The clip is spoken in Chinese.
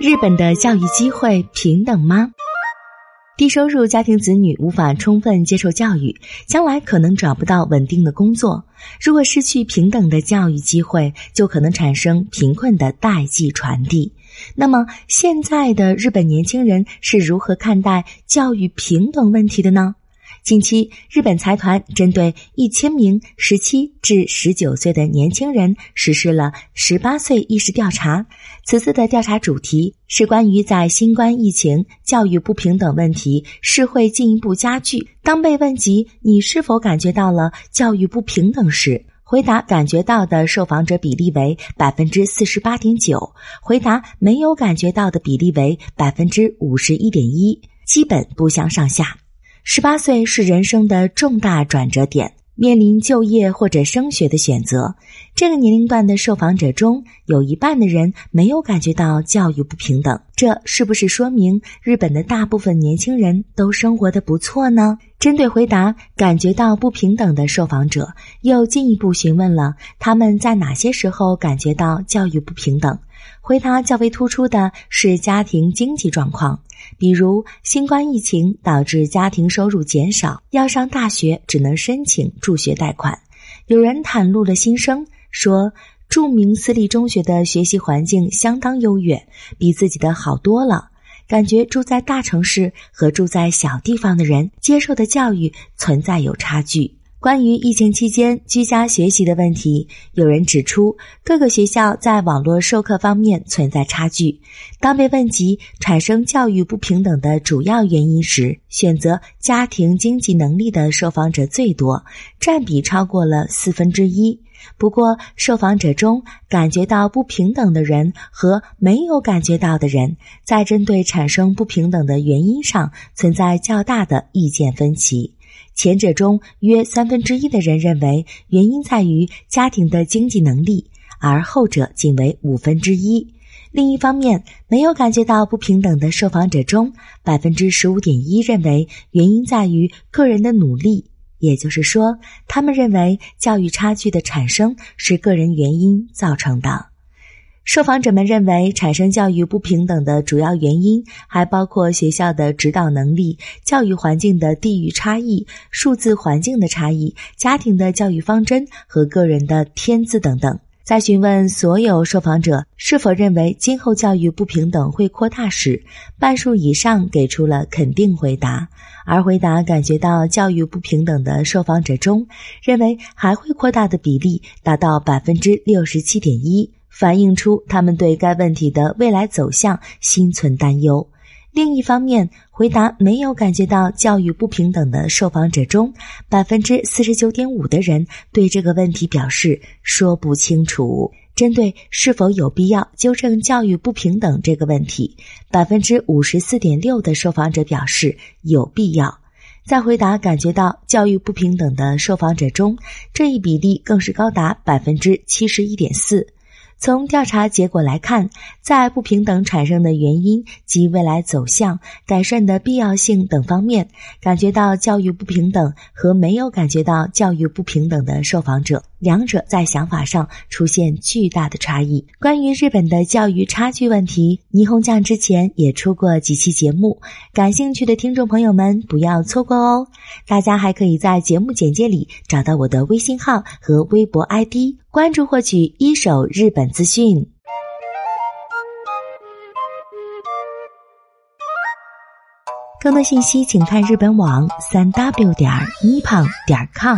日本的教育机会平等吗？低收入家庭子女无法充分接受教育，将来可能找不到稳定的工作。如果失去平等的教育机会，就可能产生贫困的代际传递。那么，现在的日本年轻人是如何看待教育平等问题的呢？近期，日本财团针对一千名十七至十九岁的年轻人实施了十八岁意识调查。此次的调查主题是关于在新冠疫情教育不平等问题是会进一步加剧。当被问及你是否感觉到了教育不平等时，回答感觉到的受访者比例为百分之四十八点九，回答没有感觉到的比例为百分之五十一点一，基本不相上下。十八岁是人生的重大转折点，面临就业或者升学的选择。这个年龄段的受访者中有一半的人没有感觉到教育不平等，这是不是说明日本的大部分年轻人都生活的不错呢？针对回答感觉到不平等的受访者，又进一步询问了他们在哪些时候感觉到教育不平等。回答较为突出的是家庭经济状况。比如，新冠疫情导致家庭收入减少，要上大学只能申请助学贷款。有人袒露了心声，说著名私立中学的学习环境相当优越，比自己的好多了。感觉住在大城市和住在小地方的人接受的教育存在有差距。关于疫情期间居家学习的问题，有人指出各个学校在网络授课方面存在差距。当被问及产生教育不平等的主要原因时，选择家庭经济能力的受访者最多，占比超过了四分之一。不过，受访者中感觉到不平等的人和没有感觉到的人，在针对产生不平等的原因上存在较大的意见分歧。前者中约三分之一的人认为原因在于家庭的经济能力，而后者仅为五分之一。另一方面，没有感觉到不平等的受访者中，百分之十五点一认为原因在于个人的努力，也就是说，他们认为教育差距的产生是个人原因造成的。受访者们认为，产生教育不平等的主要原因还包括学校的指导能力、教育环境的地域差异、数字环境的差异、家庭的教育方针和个人的天资等等。在询问所有受访者是否认为今后教育不平等会扩大时，半数以上给出了肯定回答，而回答感觉到教育不平等的受访者中，认为还会扩大的比例达到百分之六十七点一。反映出他们对该问题的未来走向心存担忧。另一方面，回答没有感觉到教育不平等的受访者中，百分之四十九点五的人对这个问题表示说不清楚。针对是否有必要纠正教育不平等这个问题，百分之五十四点六的受访者表示有必要。在回答感觉到教育不平等的受访者中，这一比例更是高达百分之七十一点四。从调查结果来看，在不平等产生的原因及未来走向、改善的必要性等方面，感觉到教育不平等和没有感觉到教育不平等的受访者，两者在想法上出现巨大的差异。关于日本的教育差距问题，霓虹酱之前也出过几期节目，感兴趣的听众朋友们不要错过哦。大家还可以在节目简介里找到我的微信号和微博 ID。关注获取一手日本资讯，更多信息请看日本网三 w 点儿 nippon 点 com。